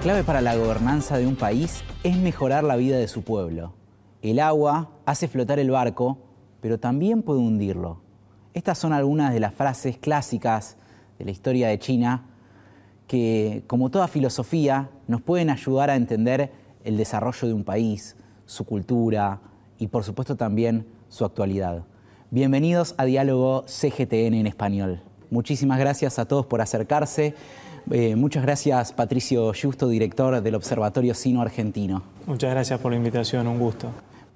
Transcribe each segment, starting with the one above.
La clave para la gobernanza de un país es mejorar la vida de su pueblo. El agua hace flotar el barco, pero también puede hundirlo. Estas son algunas de las frases clásicas de la historia de China que, como toda filosofía, nos pueden ayudar a entender el desarrollo de un país, su cultura y, por supuesto, también su actualidad. Bienvenidos a Diálogo CGTN en español. Muchísimas gracias a todos por acercarse. Eh, muchas gracias, Patricio Justo, director del Observatorio Sino Argentino. Muchas gracias por la invitación, un gusto.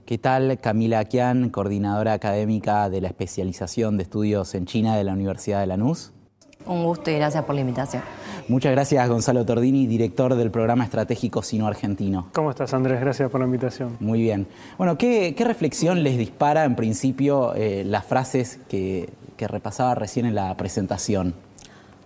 ¿Qué tal? Camila Aquian, coordinadora académica de la especialización de estudios en China de la Universidad de Lanús. Un gusto y gracias por la invitación. Muchas gracias, Gonzalo Tordini, director del programa estratégico Sino Argentino. ¿Cómo estás, Andrés? Gracias por la invitación. Muy bien. Bueno, ¿qué, reflexión les dispara en principio eh, las frases que, que repasaba recién en la presentación?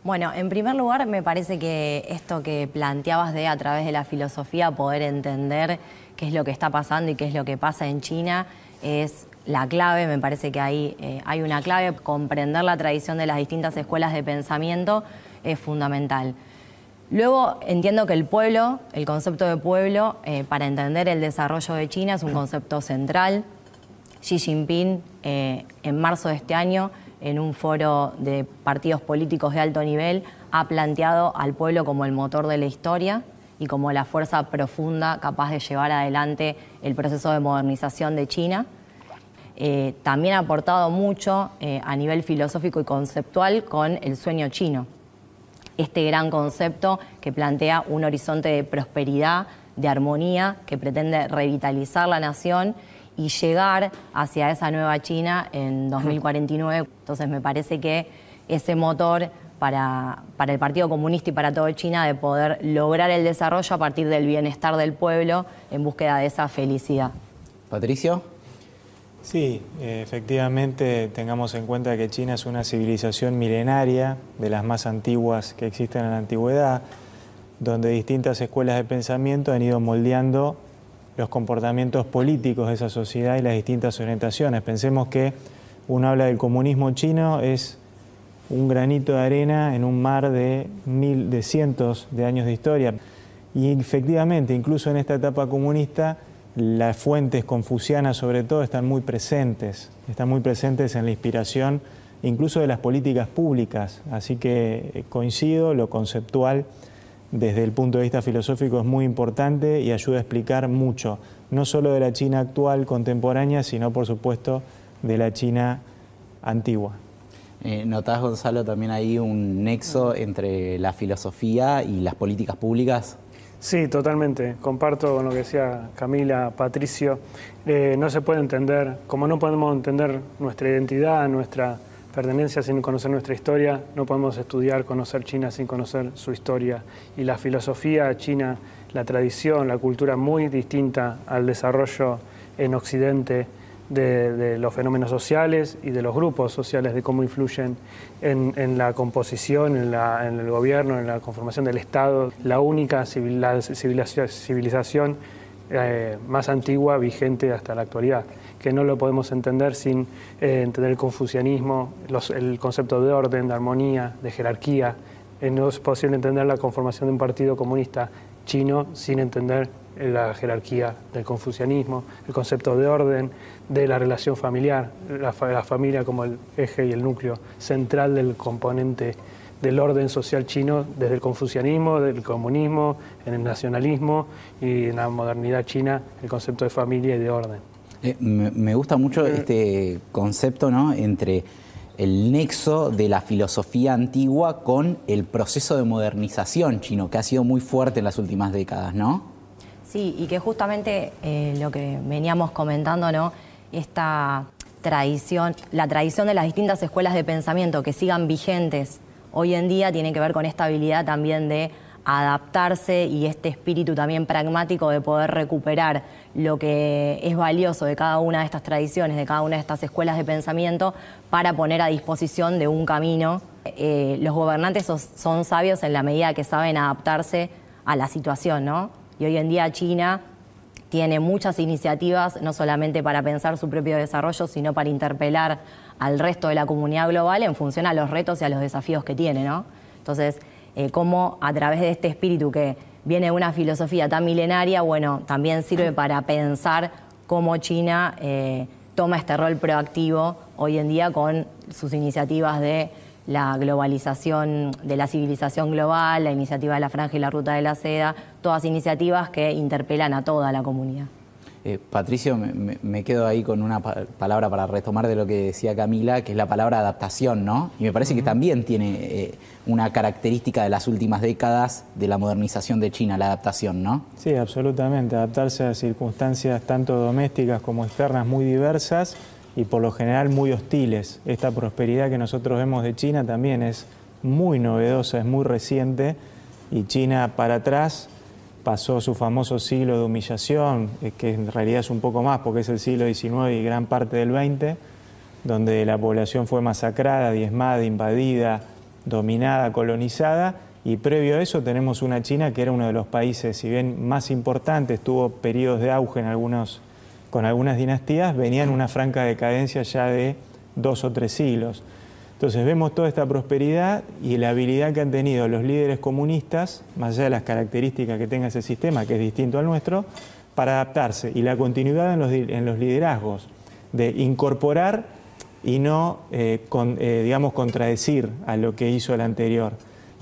Bueno, en primer lugar, me parece que esto que planteabas de a través de la filosofía poder entender qué es lo que está pasando y qué es lo que pasa en China es la clave, me parece que ahí eh, hay una clave, comprender la tradición de las distintas escuelas de pensamiento es fundamental. Luego entiendo que el pueblo, el concepto de pueblo, eh, para entender el desarrollo de China es un concepto central. Xi Jinping, eh, en marzo de este año, en un foro de partidos políticos de alto nivel, ha planteado al pueblo como el motor de la historia y como la fuerza profunda capaz de llevar adelante el proceso de modernización de China. Eh, también ha aportado mucho a nivel filosófico y conceptual con el sueño chino este gran concepto que plantea un horizonte de prosperidad, de armonía, que pretende revitalizar la nación y llegar hacia esa nueva China en 2049. Entonces me parece que ese motor para, para, el Partido Comunista y para todo China de poder lograr el desarrollo a partir del bienestar del pueblo en búsqueda de esa felicidad. Patricio. Sí, efectivamente tengamos en cuenta que China es una civilización milenaria, de las más antiguas que existen en la antigüedad, donde distintas escuelas de pensamiento han ido moldeando los comportamientos políticos de esa sociedad y las distintas orientaciones. Pensemos que uno habla del comunismo chino, es un granito de arena en un mar de, mil, de cientos de años de historia. Y efectivamente, incluso en esta etapa comunista, las fuentes confucianas sobre todo están muy presentes, están muy presentes en la inspiración incluso de las políticas públicas, así que coincido, lo conceptual desde el punto de vista filosófico es muy importante y ayuda a explicar mucho, no solo de la China actual, contemporánea, sino por supuesto de la China antigua. Eh, ¿Notás, Gonzalo, también ahí un nexo entre la filosofía y las políticas públicas? Sí, totalmente. Comparto con lo que decía Camila, Patricio. Eh, no se puede entender, como no podemos entender nuestra identidad, nuestra pertenencia sin conocer nuestra historia, no podemos estudiar, conocer China sin conocer su historia. Y la filosofía china, la tradición, la cultura muy distinta al desarrollo en Occidente de, los fenómenos sociales y de los grupos sociales, de cómo influyen en, la composición, en, el gobierno, en la conformación del Estado, la única civilización, eh, más antigua vigente hasta la actualidad, que no lo podemos entender sin eh, entender el confucianismo, el concepto de orden, de armonía, de jerarquía. Eh, no es posible entender la conformación de un partido comunista chino sin entender la jerarquía del confucianismo, el concepto de orden, de la relación familiar, la, familia como el eje y el núcleo central del componente del orden social chino desde el confucianismo, del comunismo, en el nacionalismo y en la modernidad china el concepto de familia y de orden. Eh, me, gusta mucho eh. este concepto ¿no? entre el nexo de la filosofía antigua con el proceso de modernización chino, que ha sido muy fuerte en las últimas décadas, ¿no? Sí, y que justamente eh, lo que veníamos comentando, ¿no? Esta tradición, la tradición de las distintas escuelas de pensamiento que sigan vigentes hoy en día tiene que ver con esta habilidad también de adaptarse y este espíritu también pragmático de poder recuperar lo que es valioso de cada una de estas tradiciones, de cada una de estas escuelas de pensamiento, para poner a disposición de un camino. Eh, los gobernantes son, sabios en la medida que saben adaptarse a la situación, ¿no? Y hoy en día China tiene muchas iniciativas, no solamente para pensar su propio desarrollo, sino para interpelar al resto de la comunidad global en función a los retos y a los desafíos que tiene, ¿no? Entonces, eh, cómo a través de este espíritu que viene una filosofía tan milenaria, bueno, también sirve para pensar cómo China eh, toma este rol proactivo hoy en día con sus iniciativas de la globalización de la civilización global, la iniciativa de la Franja y la Ruta de la Seda, todas iniciativas que interpelan a toda la comunidad. Eh, Patricio, me, quedo ahí con una palabra para retomar de lo que decía Camila, que es la palabra adaptación, ¿no? Y me parece que también tiene eh, una característica de las últimas décadas de la modernización de China, la adaptación, ¿no? Sí, absolutamente. Adaptarse a circunstancias tanto domésticas como externas muy diversas y por lo general muy hostiles. Esta prosperidad que nosotros vemos de China también es muy novedosa, es muy reciente y China para atrás pasó su famoso siglo de humillación, eh, que en realidad es un poco más porque es el siglo XIX y gran parte del XX, donde la población fue masacrada, diezmada, invadida, dominada, colonizada, y previo a eso tenemos una China que era uno de los países, si bien más importantes, tuvo periodos de auge en algunos, con algunas dinastías, venía en una franca decadencia ya de dos o tres siglos. Entonces vemos toda esta prosperidad y la habilidad que han tenido los líderes comunistas, más allá de las características que tenga ese sistema, que es distinto al nuestro, para adaptarse y la continuidad en los, liderazgos, de incorporar y no, eh, eh, digamos, contradecir a lo que hizo el anterior.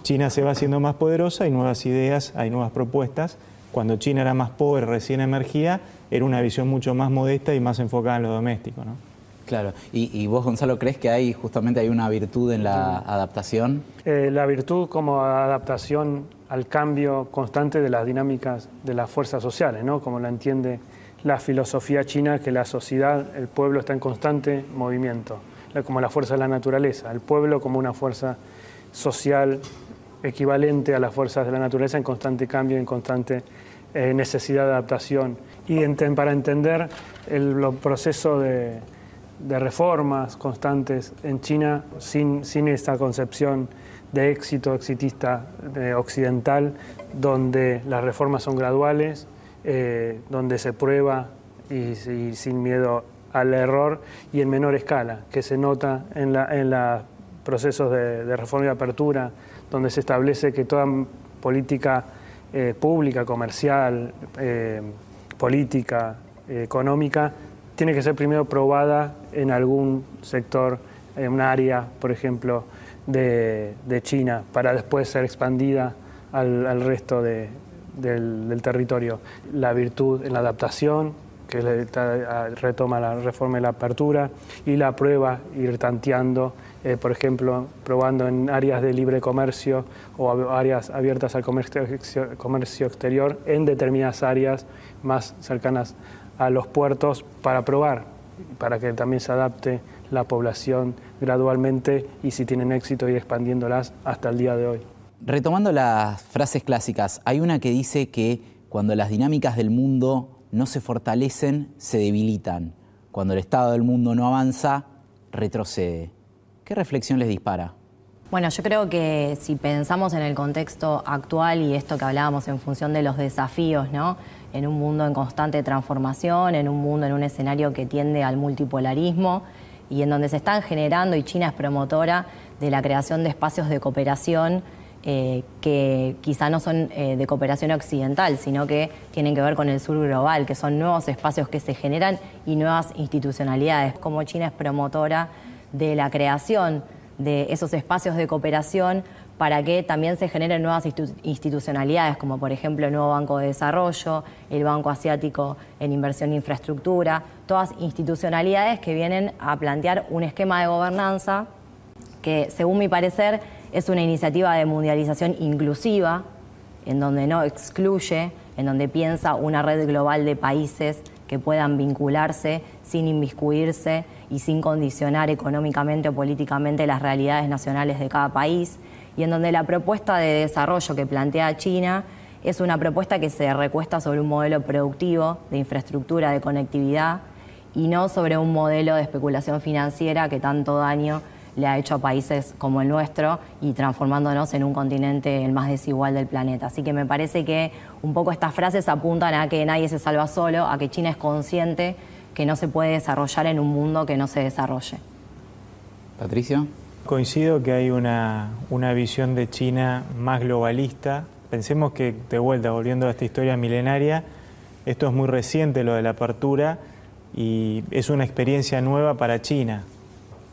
China se va haciendo más poderosa, hay nuevas ideas, hay nuevas propuestas. Cuando China era más pobre, recién emergía, era una visión mucho más modesta y más enfocada en lo doméstico. ¿no? Claro, ¿Y, vos Gonzalo crees que hay justamente hay una virtud en la adaptación? Eh, la virtud como adaptación al cambio constante de las dinámicas de las fuerzas sociales, ¿no? como la entiende la filosofía china, que la sociedad, el pueblo está en constante movimiento, como la fuerza de la naturaleza, el pueblo como una fuerza social equivalente a las fuerzas de la naturaleza en constante cambio, en constante eh, necesidad de adaptación. Y para entender el proceso de de reformas constantes en China sin, sin esta concepción de éxito exitista occidental, donde las reformas son graduales, eh, donde se prueba y, sin miedo al error y en menor escala, que se nota en los en procesos de, reforma y apertura, donde se establece que toda política eh, pública, comercial, eh, política, económica, tiene que ser primero probada en algún sector, en un área, por ejemplo, de, China, para después ser expandida al, resto del, territorio. La virtud en la adaptación, que retoma la reforma y la apertura, y la prueba, ir tanteando, eh, por ejemplo, probando en áreas de libre comercio o áreas abiertas al comercio, comercio exterior en determinadas áreas más cercanas a los puertos para probar, para que también se adapte la población gradualmente y si tienen éxito ir expandiéndolas hasta el día de hoy. Retomando las frases clásicas, hay una que dice que cuando las dinámicas del mundo no se fortalecen, se debilitan. Cuando el estado del mundo no avanza, retrocede. ¿Qué reflexión les dispara? Bueno, yo creo que si pensamos en el contexto actual y esto que hablábamos en función de los desafíos, ¿no? En un mundo en constante transformación, en un mundo, en un escenario que tiende al multipolarismo y en donde se están generando, y China es promotora de la creación de espacios de cooperación eh, que quizá no son eh, de cooperación occidental, sino que tienen que ver con el sur global, que son nuevos espacios que se generan y nuevas institucionalidades. Como China es promotora de la creación de esos espacios de cooperación para que también se generen nuevas institucionalidades, como por ejemplo el nuevo Banco de Desarrollo, el Banco Asiático en Inversión en Infraestructura, todas institucionalidades que vienen a plantear un esquema de gobernanza que, según mi parecer, es una iniciativa de mundialización inclusiva, en donde no excluye, en donde piensa una red global de países que puedan vincularse sin inmiscuirse y sin condicionar económicamente o políticamente las realidades nacionales de cada país, y en donde la propuesta de desarrollo que plantea China es una propuesta que se recuesta sobre un modelo productivo de infraestructura, de conectividad, y no sobre un modelo de especulación financiera que tanto daño le ha hecho a países como el nuestro y transformándonos en un continente el más desigual del planeta. Así que me parece que un poco estas frases apuntan a que nadie se salva solo, a que China es consciente que no se puede desarrollar en un mundo que no se desarrolle. Patricio. Coincido que hay una, una visión de China más globalista Pensemos que, de vuelta, volviendo a esta historia milenaria, esto es muy reciente, lo de la apertura, y es una experiencia nueva para China.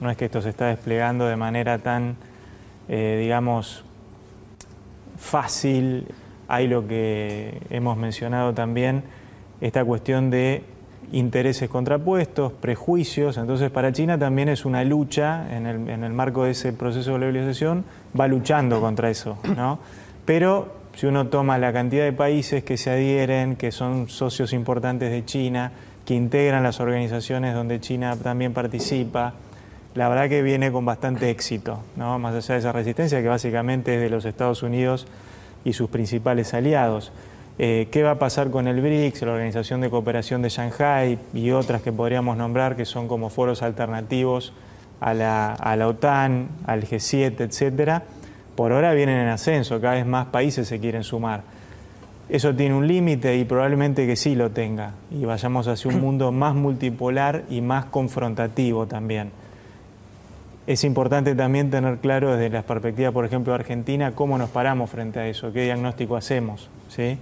No es que esto se está desplegando de manera tan, eh, digamos, fácil. Hay lo que hemos mencionado también, esta cuestión de intereses contrapuestos, prejuicios. Entonces, para China también es una lucha en el, en el marco de ese proceso de globalización, va luchando contra eso, ¿no? Pero si uno toma la cantidad de países que se adhieren, que son socios importantes de China, que integran las organizaciones donde China también participa, la verdad que viene con bastante éxito, ¿no? más allá de esa resistencia que básicamente es de los Estados Unidos y sus principales aliados. Eh, ¿Qué va a pasar con el BRICS, la Organización de Cooperación de Shanghai y otras que podríamos nombrar que son como foros alternativos a la OTAN, al G7, etcétera? Por ahora vienen en ascenso, cada vez más países se quieren sumar. Eso tiene un límite y probablemente que sí lo tenga y vayamos hacia un mundo más multipolar y más confrontativo también. Es importante también tener claro desde la perspectiva, por ejemplo, de Argentina, cómo nos paramos frente a eso, qué diagnóstico hacemos. ¿sí?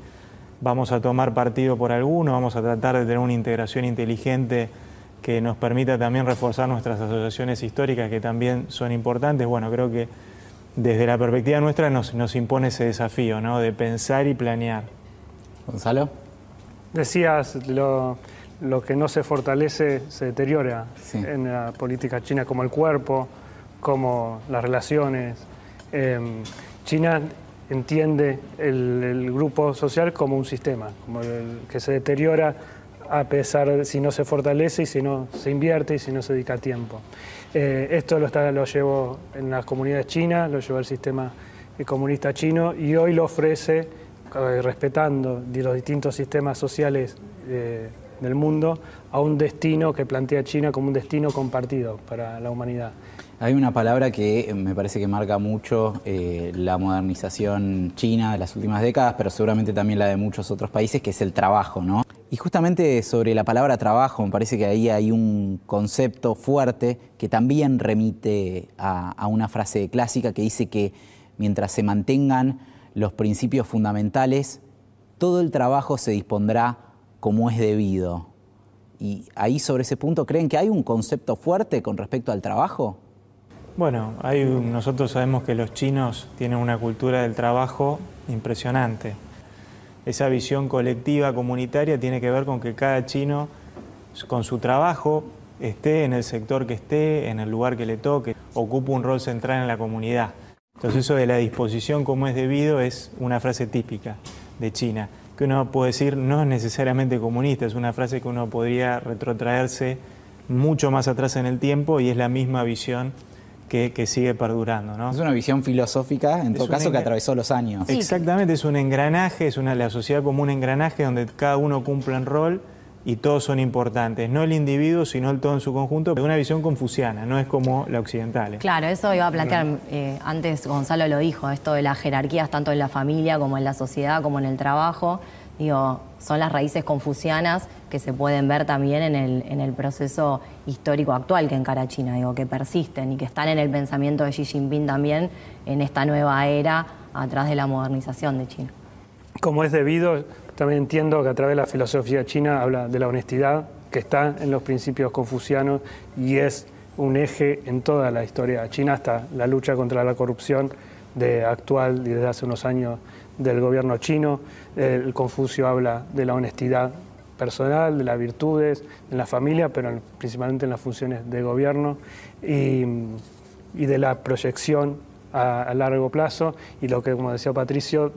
Vamos a tomar partido por alguno, vamos a tratar de tener una integración inteligente que nos permita también reforzar nuestras asociaciones históricas, que también son importantes. Bueno, creo que desde la perspectiva nuestra nos, nos impone ese desafío, ¿no? De pensar y planear. Gonzalo. Decías, lo, lo que no se fortalece se deteriora Sí. en la política china, como el cuerpo, como las relaciones. Em, China entiende el, el grupo social como un sistema, como el que se deteriora a pesar de si no se fortalece y si no se invierte y si no se dedica tiempo. Eh, esto lo, está, lo llevó en las comunidades chinas, lo llevó el sistema eh, comunista chino y hoy lo ofrece eh, respetando los distintos sistemas sociales eh, del mundo a un destino que plantea China como un destino compartido para la humanidad. Hay una palabra que eh, me parece que marca mucho eh, la modernización china de las últimas décadas, pero seguramente también la de muchos otros países, que es el trabajo, ¿no? Y justamente sobre la palabra trabajo, me parece que ahí hay un concepto fuerte que también remite a, a una frase clásica que dice que mientras se mantengan los principios fundamentales, todo el trabajo se dispondrá como es debido. Y ahí sobre ese punto, ¿creen que hay un concepto fuerte con respecto al trabajo? Bueno, nosotros sabemos que los chinos tienen una cultura del trabajo impresionante. Esa visión colectiva, comunitaria, tiene que ver con que cada chino, con su trabajo, esté en el sector que esté, en el lugar que le toque, ocupa un rol central en la comunidad. Entonces eso de la disposición como es debido es una frase típica de China, que uno puede decir no es necesariamente comunista, es una frase que uno podría retrotraerse mucho más atrás en el tiempo y es la misma visión que, que sigue perdurando. ¿no? Es una visión filosófica, en Es todo caso, que atravesó los años. Exactamente, es un engranaje, es una, la sociedad como un engranaje donde cada uno cumple un rol y todos son importantes. No el individuo, sino el todo en su conjunto, una visión confuciana, no es como la occidental. Claro, eso iba a plantear, eh, antes Gonzalo lo dijo, esto de las jerarquías tanto en la familia como en la sociedad como en el trabajo, digo, son las raíces confucianas que se pueden ver también en el, en el proceso histórico actual que encara China, digo, que persisten y que están en el pensamiento de Xi Jinping también en esta nueva era atrás de la modernización de China. Como es debido, también entiendo que a través de la filosofía china habla de la honestidad, que está en los principios confucianos y es un eje en toda la historia china, hasta la lucha contra la corrupción de actual y desde hace unos años del gobierno chino. El Confucio habla de la honestidad personal, de las virtudes en la familia, pero en- principalmente en las funciones de gobierno y, de la proyección a, largo plazo y lo que, como decía Patricio,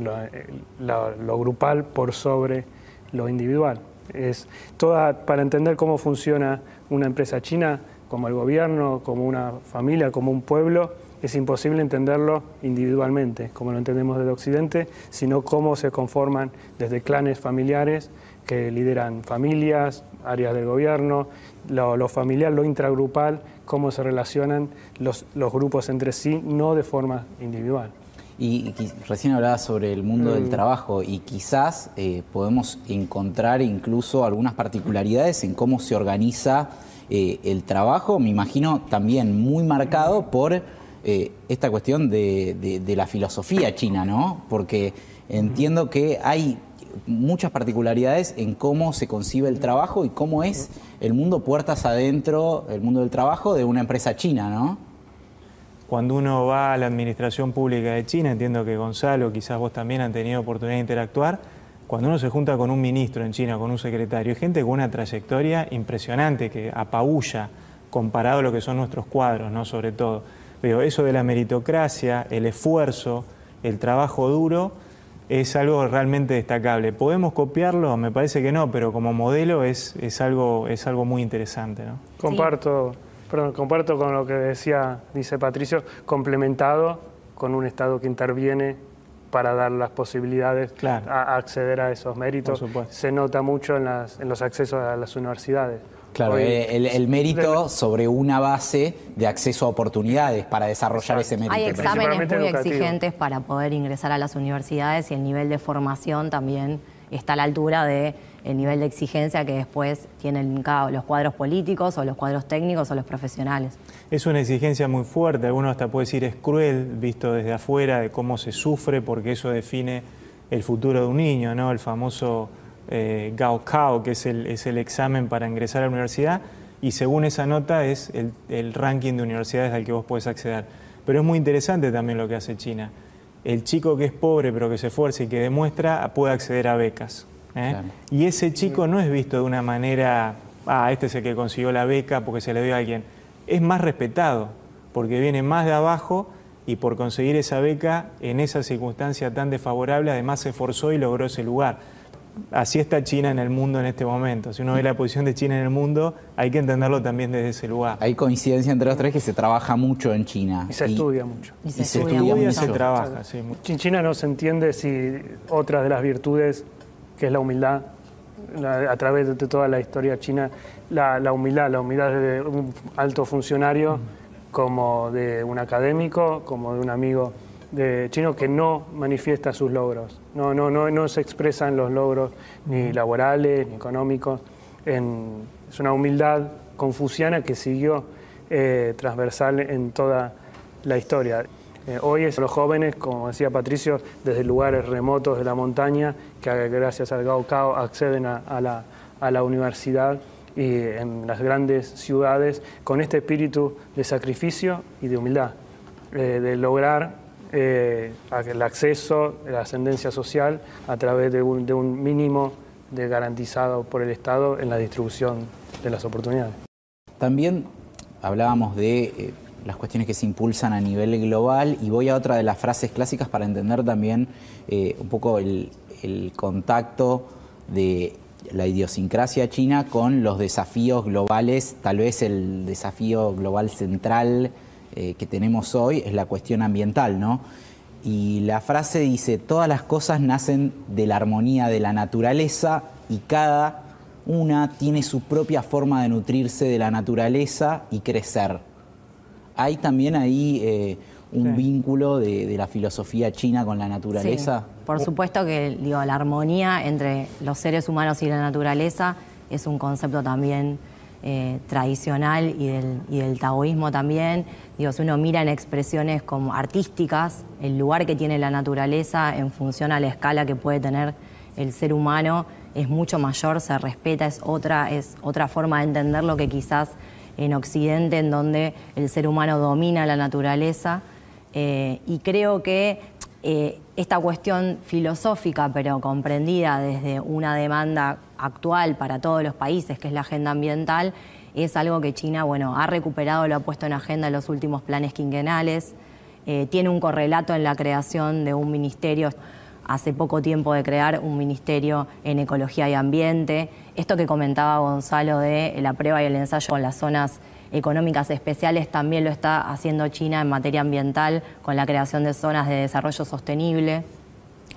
lo, eh, lo- grupal por sobre lo individual. Es toda, para entender cómo funciona una empresa china, como el gobierno, como una familia, como un pueblo, es imposible entenderlo individualmente, como lo entendemos desde Occidente, sino cómo se conforman desde clanes familiares que lideran familias, áreas del gobierno, lo, lo familiar, lo intragrupal, cómo se relacionan los, los grupos entre sí, no de forma individual. Y, recién hablaba sobre el mundo del trabajo y quizás eh, podemos encontrar incluso algunas particularidades en cómo se organiza eh, el trabajo, me imagino también muy marcado por eh, esta cuestión de, la filosofía china, ¿no? Porque entiendo que hay muchas particularidades en cómo se concibe el trabajo y cómo es el mundo puertas adentro, el mundo del trabajo de una empresa china, ¿no? Cuando uno va a la administración pública de China, entiendo que Gonzalo, quizás vos también han tenido oportunidad de interactuar, cuando uno se junta con un ministro en China, con un secretario, gente con una trayectoria impresionante que apabulla comparado a lo que son nuestros cuadros, ¿no? Sobre todo. Pero eso de la meritocracia, el esfuerzo, el trabajo duro, es algo realmente destacable. ¿Podemos copiarlo? Me parece que no, pero como modelo es, es, algo, es algo muy interesante. ¿no? Comparto, perdón, comparto con lo que decía, dice Patricio, complementado con un Estado que interviene para dar las posibilidades a, acceder a esos méritos. Se nota mucho en, las, en los accesos a las universidades. Claro, eh, el, mérito sobre una base de acceso a oportunidades para desarrollar ese mérito. Hay exámenes muy exigentes para poder ingresar a las universidades y el nivel de formación también está a la altura de el nivel de exigencia que después tienen los cuadros políticos o los cuadros técnicos o los profesionales. Es una exigencia muy fuerte, alguno hasta puede decir es cruel, visto desde afuera, de cómo se sufre, porque eso define el futuro de un niño, ¿no? El famoso eh, Gaokao, que es el, es el, examen para ingresar a la universidad, y según esa nota es el, ranking de universidades al que vos podés acceder. Pero es muy interesante también lo que hace China. El chico que es pobre pero que se esfuerza y que demuestra puede acceder a becas. ¿Eh? Y ese chico no es visto de una manera, ah, este es el que consiguió la beca porque se le dio a alguien. Es más respetado porque viene más de abajo y por conseguir esa beca en esa circunstancia tan desfavorable además se esforzó y logró ese lugar así está China en el mundo en este momento. Si uno ve la posición de China en el mundo, hay que entenderlo también desde ese lugar. Hay coincidencia entre los tres que se trabaja mucho en China. Y se estudia mucho. Y se, estudia, mucho. Y se trabaja, sí. En China no se entiende si otra de las virtudes, que es la humildad, a través de toda la historia china, la, humildad, la humildad de un alto funcionario, como de un académico, como de un amigo de chino que no manifiesta sus logros, no, no, no, no se expresan los logros ni laborales ni económicos. es una humildad confuciana que siguió eh, transversal en toda la historia. Eh, hoy es los jóvenes, como decía Patricio, desde lugares remotos de la montaña, que gracias al Gaokao acceden a, la, universidad y en las grandes ciudades con este espíritu de sacrificio y de humildad, eh, de lograr eh, el acceso, la ascendencia social a través de un, de un mínimo de garantizado por el Estado en la distribución de las oportunidades. También hablábamos de las cuestiones que se impulsan a nivel global y voy a otra de las frases clásicas para entender también eh, un poco el, contacto de la idiosincrasia china con los desafíos globales, tal vez el desafío global central eh, que tenemos hoy es la cuestión ambiental, ¿no? Y la frase dice, todas las cosas nacen de la armonía de la naturaleza y cada una tiene su propia forma de nutrirse de la naturaleza y crecer. Hay también ahí eh, un vínculo de, la filosofía china con la naturaleza. Por supuesto que digo, la armonía entre los seres humanos y la naturaleza es un concepto también eh, tradicional y del, y del, taoísmo también. Digo, si uno mira en expresiones como artísticas, el lugar que tiene la naturaleza en función a la escala que puede tener el ser humano es mucho mayor, se respeta, es otra, es otra forma de entenderlo que quizás en Occidente, en donde el ser humano domina la naturaleza. Eh, y creo que eh, esta cuestión filosófica, pero comprendida desde una demanda actual para todos los países, que es la agenda ambiental, es algo que China bueno, ha recuperado, lo ha puesto en agenda en los últimos planes quinquenales. Eh, tiene un correlato en la creación de un ministerio, hace poco tiempo de crear un ministerio en ecología y ambiente. Esto que comentaba Gonzalo de la prueba y el ensayo con las zonas económicas especiales también lo está haciendo China en materia ambiental con la creación de zonas de desarrollo sostenible.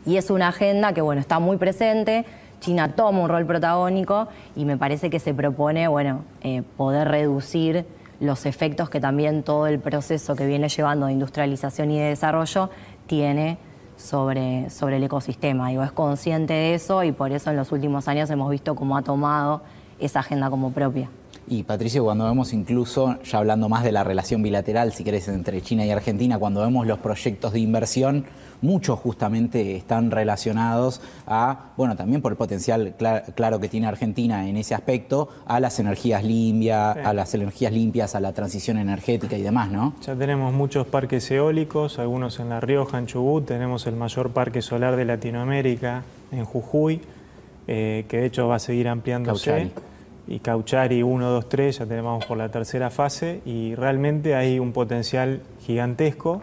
Y es una agenda que bueno, está muy presente, China toma un rol protagónico y me parece que se propone bueno, eh, poder reducir los efectos que también todo el proceso que viene llevando de industrialización y de desarrollo tiene sobre, sobre el ecosistema. Digo, es consciente de eso y por eso en los últimos años hemos visto cómo ha tomado esa agenda como propia. Y Patricio, cuando vemos incluso, ya hablando más de la relación bilateral, si querés, entre China y Argentina, cuando vemos los proyectos de inversión, muchos justamente están relacionados a, bueno, también por el potencial claro que tiene Argentina en ese aspecto, a las energías limpias, a las energías limpias, a la transición energética y demás, ¿no? Ya tenemos muchos parques eólicos, algunos en La Rioja, en Chubut, tenemos el mayor parque solar de Latinoamérica en Jujuy, eh, que de hecho va a seguir ampliándose y Cauchari 1, 2, 3, ya tenemos por la tercera fase y realmente hay un potencial gigantesco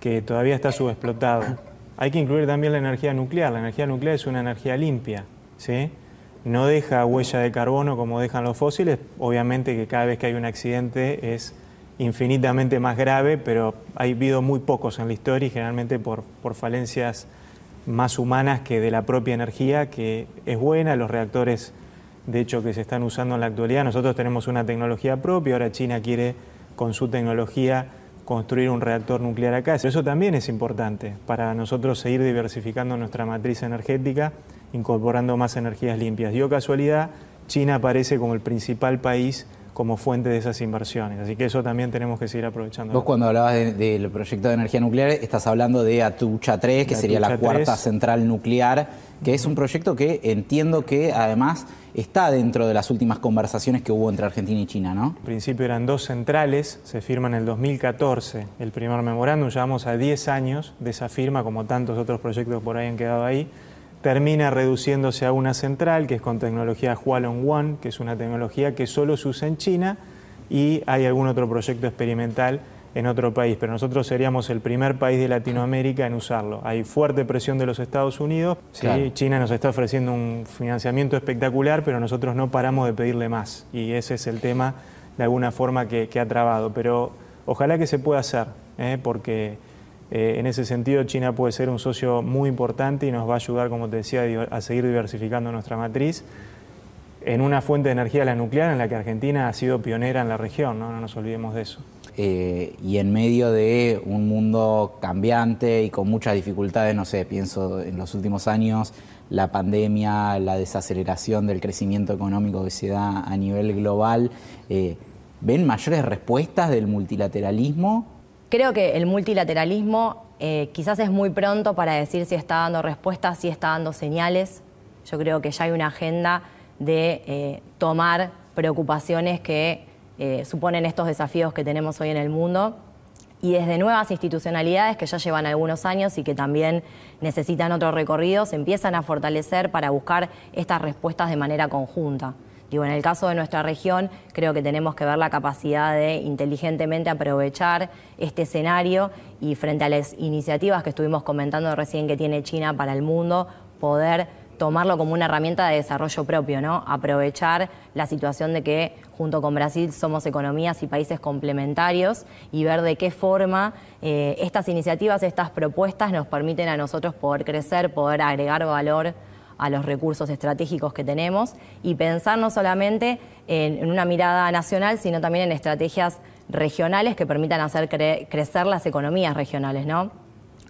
que todavía está subexplotado. Hay que incluir también la energía nuclear. La energía nuclear es una energía limpia, ¿sí? No deja huella de carbono como dejan los fósiles. Obviamente que cada vez que hay un accidente es infinitamente más grave, pero ha habido muy pocos en la historia y generalmente por, por falencias más humanas que de la propia energía, que es buena. Los reactores de hecho que se están usando en la actualidad. Nosotros tenemos una tecnología propia, ahora China quiere con su tecnología construir un reactor nuclear acá. Eso también es importante para nosotros seguir diversificando nuestra matriz energética, incorporando más energías limpias. Dio casualidad, China aparece como el principal país como fuente de esas inversiones. Así que eso también tenemos que seguir aprovechando. Vos cuando hablabas del proyecto de energía nuclear, estás hablando de Atucha 3, que sería la cuarta central nuclear, que es un proyecto que entiendo que además está dentro de las últimas conversaciones que hubo entre Argentina y China, ¿no? En principio eran dos centrales, se firma en el 2014 el primer memorándum, llevamos a 10 años de esa firma, como tantos otros proyectos por ahí han quedado ahí termina reduciéndose a una central que es con tecnología Hualong One, que es una tecnología que solo se usa en China y hay algún otro proyecto experimental en otro país, pero nosotros seríamos el primer país de Latinoamérica en usarlo. Hay fuerte presión de los Estados Unidos, China nos está ofreciendo un financiamiento espectacular, pero nosotros no paramos de pedirle más. Y ese es el tema de alguna forma que, ha trabado, pero ojalá que se pueda hacer, ¿eh? porque eh, en ese sentido, China puede ser un socio muy importante y nos va a ayudar, como te decía, a seguir diversificando nuestra matriz en una fuente de energía, la nuclear, en la que Argentina ha sido pionera en la región, no, nos olvidemos de eso. Eh, y en medio de un mundo cambiante y con muchas dificultades, no sé, pienso en los últimos años, la pandemia, la desaceleración del crecimiento económico que se da a nivel global, eh, ¿ven mayores respuestas del multilateralismo Creo que el multilateralismo eh, quizás es muy pronto para decir si está dando respuestas, si está dando señales. Yo creo que ya hay una agenda de eh, tomar preocupaciones que eh, suponen estos desafíos que tenemos hoy en el mundo y desde nuevas institucionalidades que ya llevan algunos años y que también necesitan otro recorrido, se empiezan a fortalecer para buscar estas respuestas de manera conjunta. Digo, en el caso de nuestra región, creo que tenemos que ver la capacidad de inteligentemente aprovechar este escenario y frente a las iniciativas que estuvimos comentando recién que tiene China para el mundo, poder tomarlo como una herramienta de desarrollo propio, ¿no? Aprovechar la situación de que junto con Brasil somos economías y países complementarios y ver de qué forma eh, estas iniciativas, estas propuestas nos permiten a nosotros poder crecer, poder agregar valor a los recursos estratégicos que tenemos y pensar no solamente en, una mirada nacional, sino también en estrategias regionales que permitan hacer crecer las economías regionales, ¿no?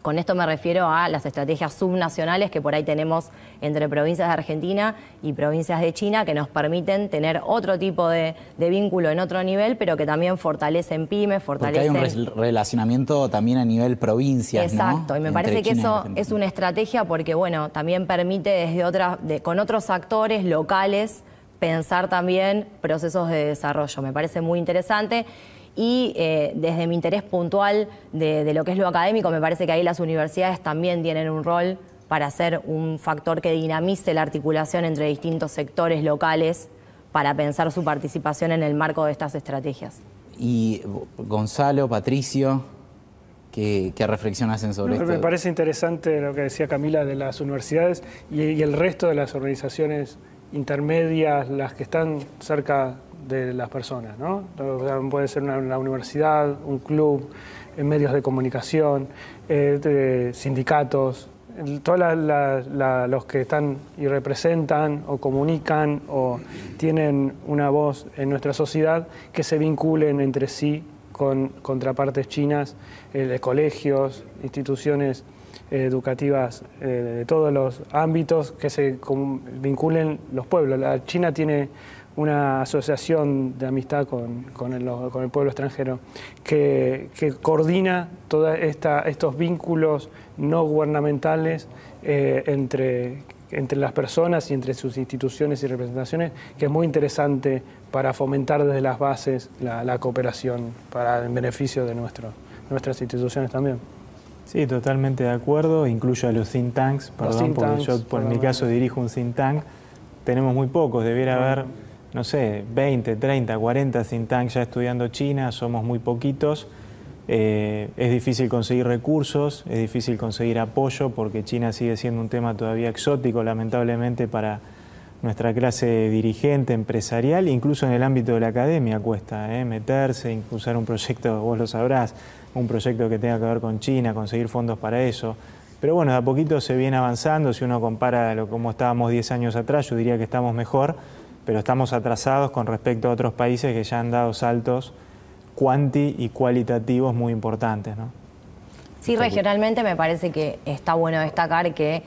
Con esto me refiero a las estrategias subnacionales que por ahí tenemos entre provincias de Argentina y provincias de China que nos permiten tener otro tipo de, vínculo en otro nivel, pero que también fortalecen pymes, fortalecen... Porque hay un relacionamiento también a nivel provincias, Exacto, y me parece que eso es una estrategia porque, bueno, también permite desde otras, con otros actores locales pensar también procesos de desarrollo. Me parece muy interesante y eh, desde mi interés puntual de, lo que es lo académico, me parece que ahí las universidades también tienen un rol para ser un factor que dinamice la articulación entre distintos sectores locales para pensar su participación en el marco de estas estrategias. Y Gonzalo, Patricio, ¿qué, reflexión hacen sobre esto? Me parece interesante lo que decía Camila de las universidades y el resto de las organizaciones intermedias, las que están cerca de las personas, ¿no? Puede ser una, universidad, un club, medios de comunicación, eh, sindicatos, todos los que están y representan o comunican o tienen una voz en nuestra sociedad que se vinculen entre sí con contrapartes chinas, eh, colegios, instituciones educativas eh, de todos los ámbitos que se vinculen los pueblos. La China tiene una asociación de amistad con, el, pueblo extranjero que, coordina todos estos vínculos no gubernamentales eh, entre, entre las personas y entre sus instituciones y representaciones, que es muy interesante para fomentar desde las bases la, cooperación para el beneficio de nuestro, nuestras instituciones también. Sí, totalmente de acuerdo. Incluyo a los think tanks, perdón, porque yo por mi caso dirijo un think tank. Tenemos muy pocos, debiera haber no sé, 20, 30, 40 think tanks ya estudiando China, somos muy poquitos. Eh, es difícil conseguir recursos, es difícil conseguir apoyo porque China sigue siendo un tema todavía exótico, lamentablemente, para nuestra clase dirigente, empresarial, incluso en el ámbito de la academia cuesta ¿eh? meterse, impulsar un proyecto, vos lo sabrás, un proyecto que tenga que ver con China, conseguir fondos para eso. Pero bueno, de a poquito se viene avanzando, si uno compara lo, cómo estábamos 10 años atrás, yo diría que estamos mejor pero estamos atrasados con respecto a otros países que ya han dado saltos cuanti y cualitativos muy importantes. ¿no? Sí, regionalmente me parece que está bueno destacar que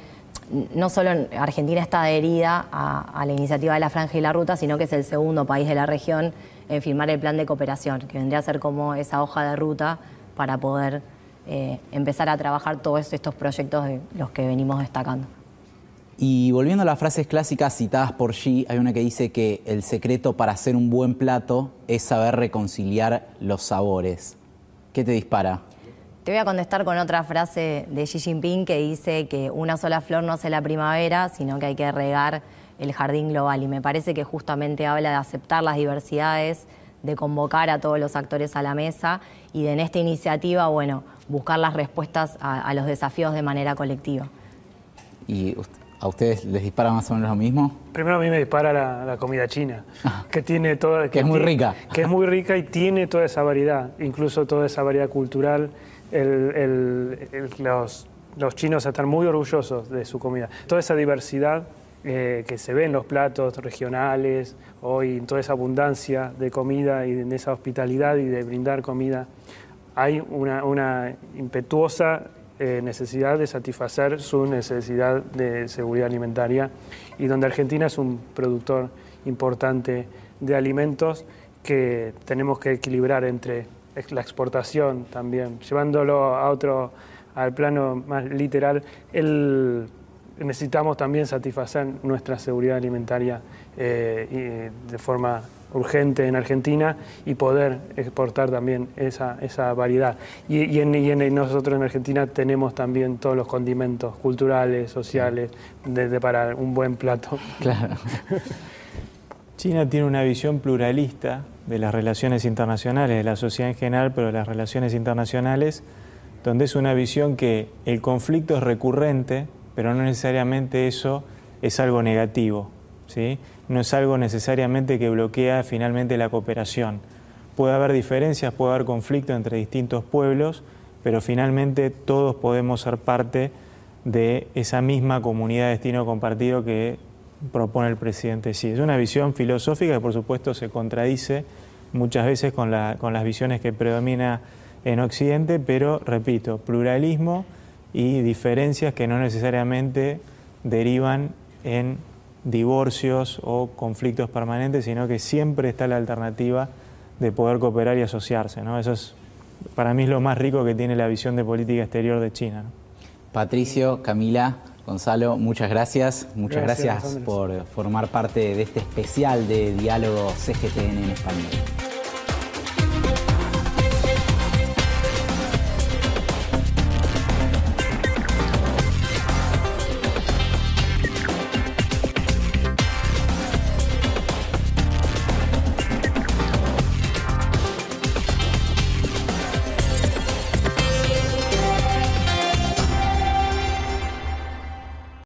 no solo Argentina está adherida a, la iniciativa de la Franja y la Ruta, sino que es el segundo país de la región en firmar el plan de cooperación, que vendría a ser como esa hoja de ruta para poder eh, empezar a trabajar todos estos proyectos de los que venimos destacando. Y volviendo a las frases clásicas citadas por Xi, hay una que dice que el secreto para hacer un buen plato es saber reconciliar los sabores. ¿Qué te dispara? Te voy a contestar con otra frase de Xi Jinping que dice que una sola flor no hace la primavera, sino que hay que regar el jardín global. Y me parece que justamente habla de aceptar las diversidades, de convocar a todos los actores a la mesa y de en esta iniciativa, bueno, buscar las respuestas a, los desafíos de manera colectiva. Y ¿A ustedes les dispara más o menos lo mismo? Primero a mí me dispara la, comida china, ah. que tiene toda... Que, es muy rica. Que es muy rica y tiene toda esa variedad, incluso toda esa variedad cultural. los, chinos están muy orgullosos de su comida. Toda esa diversidad eh, que se ve en los platos regionales, hoy toda esa abundancia de comida y de esa hospitalidad y de brindar comida, hay una, una impetuosa eh, necesidad de satisfacer su necesidad de seguridad alimentaria y donde Argentina es un productor importante de alimentos que tenemos que equilibrar entre la exportación también, llevándolo a otro, al plano más literal, necesitamos también satisfacer nuestra seguridad alimentaria eh, de forma urgente en Argentina y poder exportar también esa, esa variedad. Y, en, nosotros en Argentina tenemos también todos los condimentos culturales, sociales, desde para un buen plato. Claro. China tiene una visión pluralista de las relaciones internacionales, de la sociedad en general, pero de las relaciones internacionales, donde es una visión que el conflicto es recurrente, pero no necesariamente eso es algo negativo. ¿sí? No es algo necesariamente que bloquea finalmente la cooperación. Puede haber diferencias, puede haber conflicto entre distintos pueblos, pero finalmente todos podemos ser parte de esa misma comunidad de destino compartido que propone el presidente Xi. Es una visión filosófica que por supuesto se contradice muchas veces con, con las visiones que predomina en Occidente, pero repito, pluralismo y diferencias que no necesariamente derivan en divorcios o conflictos permanentes, sino que siempre está la alternativa de poder cooperar y asociarse. ¿no? Eso es, para mí es lo más rico que tiene la visión de política exterior de China. Patricio, Camila, Gonzalo, muchas gracias. Muchas gracias, por formar parte de este especial de diálogo CGTN en español.